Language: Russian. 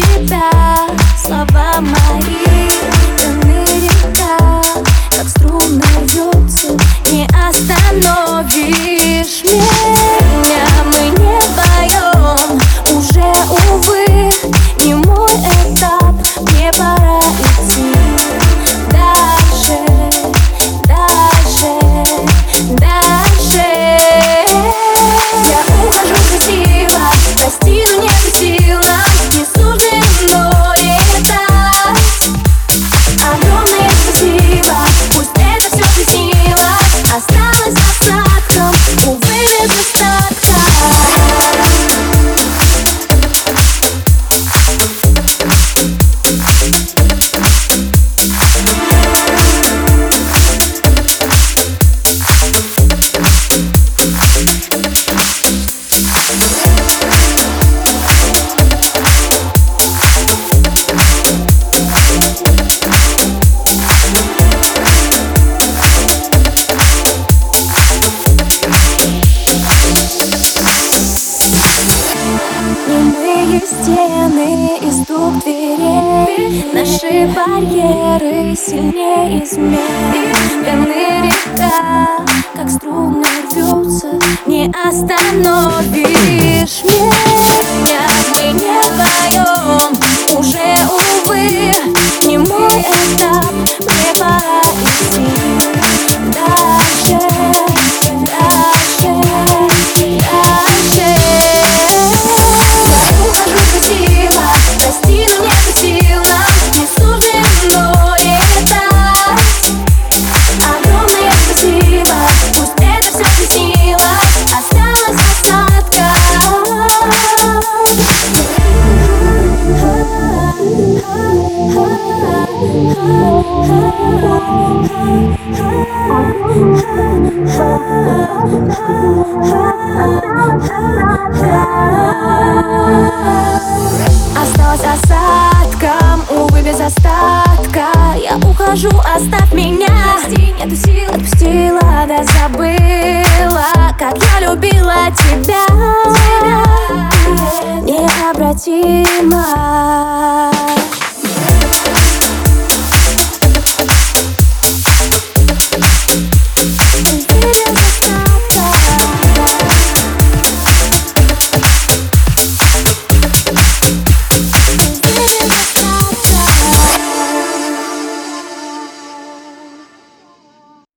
te dar, salva Maria. наши барьеры сильнее измен И пьяные как струны рвется Не остановишь. Меня Осталась осадком, увы, без остатка. Я ухожу, оставь меня. Прости, нету сил. Отпустила, да забыла Как я любила тебя. Тебя Необратимо